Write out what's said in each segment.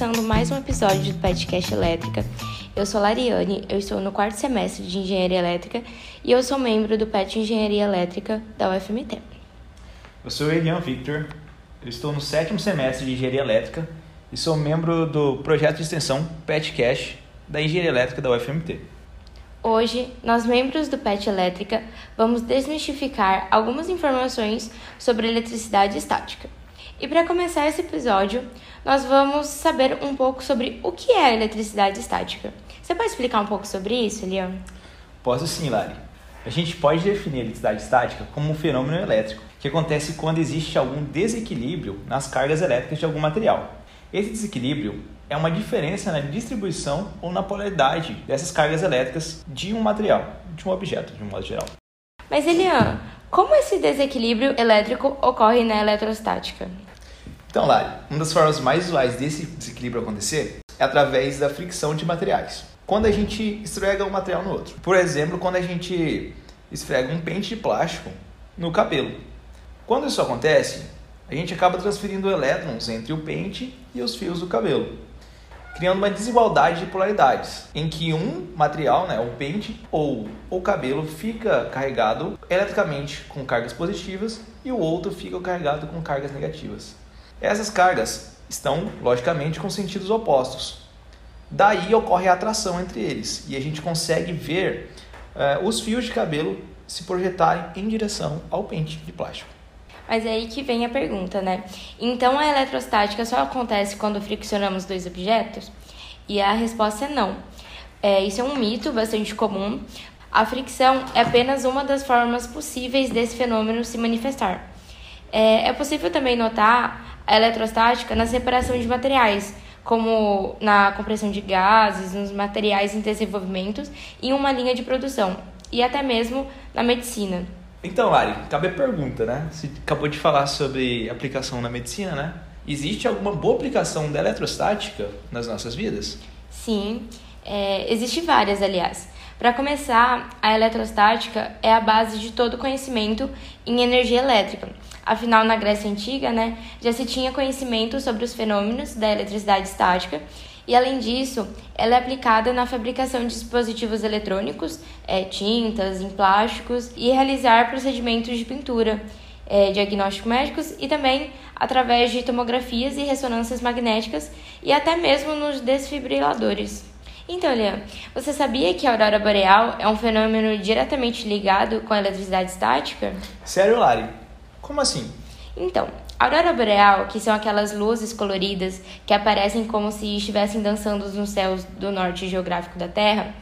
começando mais um episódio do podcast Elétrica. Eu sou Lariane, eu estou no quarto semestre de Engenharia Elétrica e eu sou membro do PET Engenharia Elétrica da UFMT. Eu sou Elian Victor, eu estou no sétimo semestre de Engenharia Elétrica e sou membro do projeto de extensão PETCast da Engenharia Elétrica da UFMT. Hoje, nós membros do PET Elétrica vamos desmistificar algumas informações sobre eletricidade estática. E para começar esse episódio, nós vamos saber um pouco sobre o que é a eletricidade estática. Você pode explicar um pouco sobre isso, Elian? Posso sim, Lari. A gente pode definir a eletricidade estática como um fenômeno elétrico que acontece quando existe algum desequilíbrio nas cargas elétricas de algum material. Esse desequilíbrio é uma diferença na distribuição ou na polaridade dessas cargas elétricas de um material, de um objeto, de um modo geral. Mas, Elian, como esse desequilíbrio elétrico ocorre na eletrostática? Então, Lari, uma das formas mais usuais desse desequilíbrio acontecer é através da fricção de materiais. Quando a gente esfrega um material no outro. Por exemplo, quando a gente esfrega um pente de plástico no cabelo. Quando isso acontece, a gente acaba transferindo elétrons entre o pente e os fios do cabelo, criando uma desigualdade de polaridades, em que um material, né, o pente ou o cabelo, fica carregado eletricamente com cargas positivas e o outro fica carregado com cargas negativas. Essas cargas estão, logicamente, com sentidos opostos. Daí ocorre a atração entre eles e a gente consegue ver uh, os fios de cabelo se projetarem em direção ao pente de plástico. Mas é aí que vem a pergunta, né? Então a eletrostática só acontece quando friccionamos dois objetos? E a resposta é não. É, isso é um mito bastante comum. A fricção é apenas uma das formas possíveis desse fenômeno se manifestar. É, é possível também notar eletrostática na separação de materiais, como na compressão de gases, nos materiais em desenvolvimento e em uma linha de produção, e até mesmo na medicina. Então, Lari, cabe a pergunta, né? Você acabou de falar sobre aplicação na medicina, né? Existe alguma boa aplicação da eletrostática nas nossas vidas? Sim, é, existe várias, aliás. Para começar, a eletrostática é a base de todo conhecimento em energia elétrica. Afinal, na Grécia Antiga, né, já se tinha conhecimento sobre os fenômenos da eletricidade estática e, além disso, ela é aplicada na fabricação de dispositivos eletrônicos, é, tintas, em plásticos e realizar procedimentos de pintura, é, diagnósticos médicos e também através de tomografias e ressonâncias magnéticas e até mesmo nos desfibriladores. Então, Leon, você sabia que a aurora boreal é um fenômeno diretamente ligado com a eletricidade estática? Sério, Lari? Como assim? Então, aurora boreal, que são aquelas luzes coloridas que aparecem como se estivessem dançando nos céus do norte geográfico da Terra,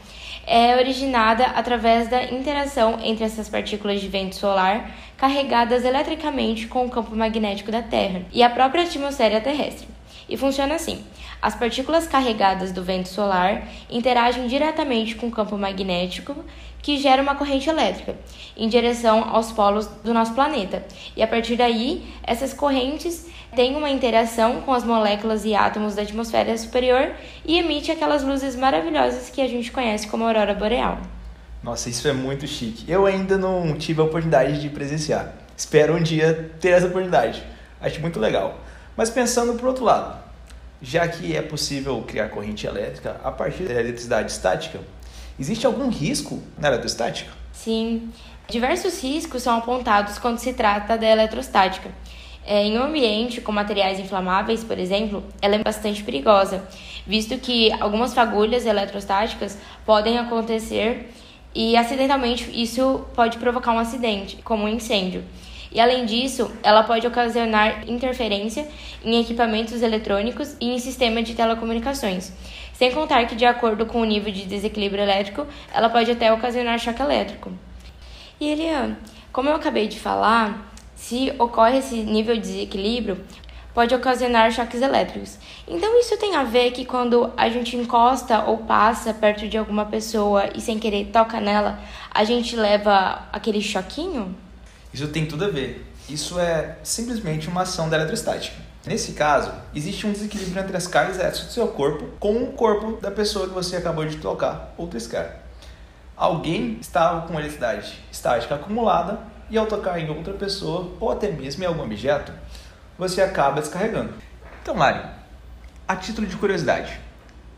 é originada através da interação entre essas partículas de vento solar carregadas eletricamente com o campo magnético da Terra e a própria atmosfera terrestre. E funciona assim: as partículas carregadas do vento solar interagem diretamente com o campo magnético, que gera uma corrente elétrica em direção aos polos do nosso planeta. E a partir daí, essas correntes têm uma interação com as moléculas e átomos da atmosfera superior e emite aquelas luzes maravilhosas que a gente conhece como aurora boreal. Nossa, isso é muito chique. Eu ainda não tive a oportunidade de presenciar. Espero um dia ter essa oportunidade. Acho muito legal. Mas pensando por outro lado, já que é possível criar corrente elétrica a partir da eletricidade estática, existe algum risco na eletrostática? Sim, diversos riscos são apontados quando se trata da eletrostática. É, em um ambiente com materiais inflamáveis, por exemplo, ela é bastante perigosa, visto que algumas fagulhas eletrostáticas podem acontecer e acidentalmente isso pode provocar um acidente, como um incêndio. E além disso, ela pode ocasionar interferência em equipamentos eletrônicos e em sistemas de telecomunicações. Sem contar que, de acordo com o nível de desequilíbrio elétrico, ela pode até ocasionar choque elétrico. E Eliane, como eu acabei de falar, se ocorre esse nível de desequilíbrio, pode ocasionar choques elétricos. Então isso tem a ver que quando a gente encosta ou passa perto de alguma pessoa e sem querer toca nela, a gente leva aquele choquinho? Isso tem tudo a ver. Isso é simplesmente uma ação da eletrostática. Nesse caso, existe um desequilíbrio entre as cargas elétricas do seu corpo com o corpo da pessoa que você acabou de tocar ou triscar. Alguém estava com eletricidade estática acumulada e ao tocar em outra pessoa ou até mesmo em algum objeto, você acaba descarregando. Então, Lari, A título de curiosidade,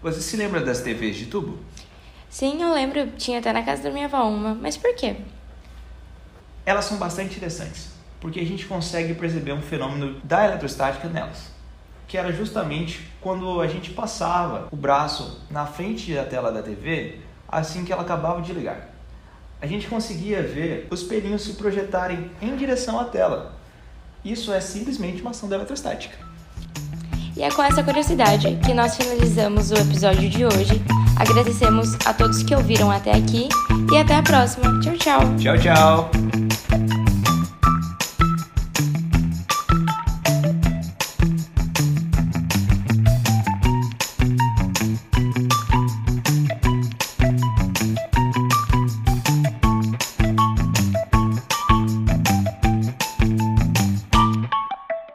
você se lembra das TVs de tubo? Sim, eu lembro. Tinha até na casa da minha avó uma. Mas por quê? Elas são bastante interessantes, porque a gente consegue perceber um fenômeno da eletrostática nelas, que era justamente quando a gente passava o braço na frente da tela da TV assim que ela acabava de ligar. A gente conseguia ver os pelinhos se projetarem em direção à tela. Isso é simplesmente uma ação da eletrostática. E é com essa curiosidade que nós finalizamos o episódio de hoje. Agradecemos a todos que ouviram até aqui e até a próxima. Tchau, tchau. Tchau, tchau.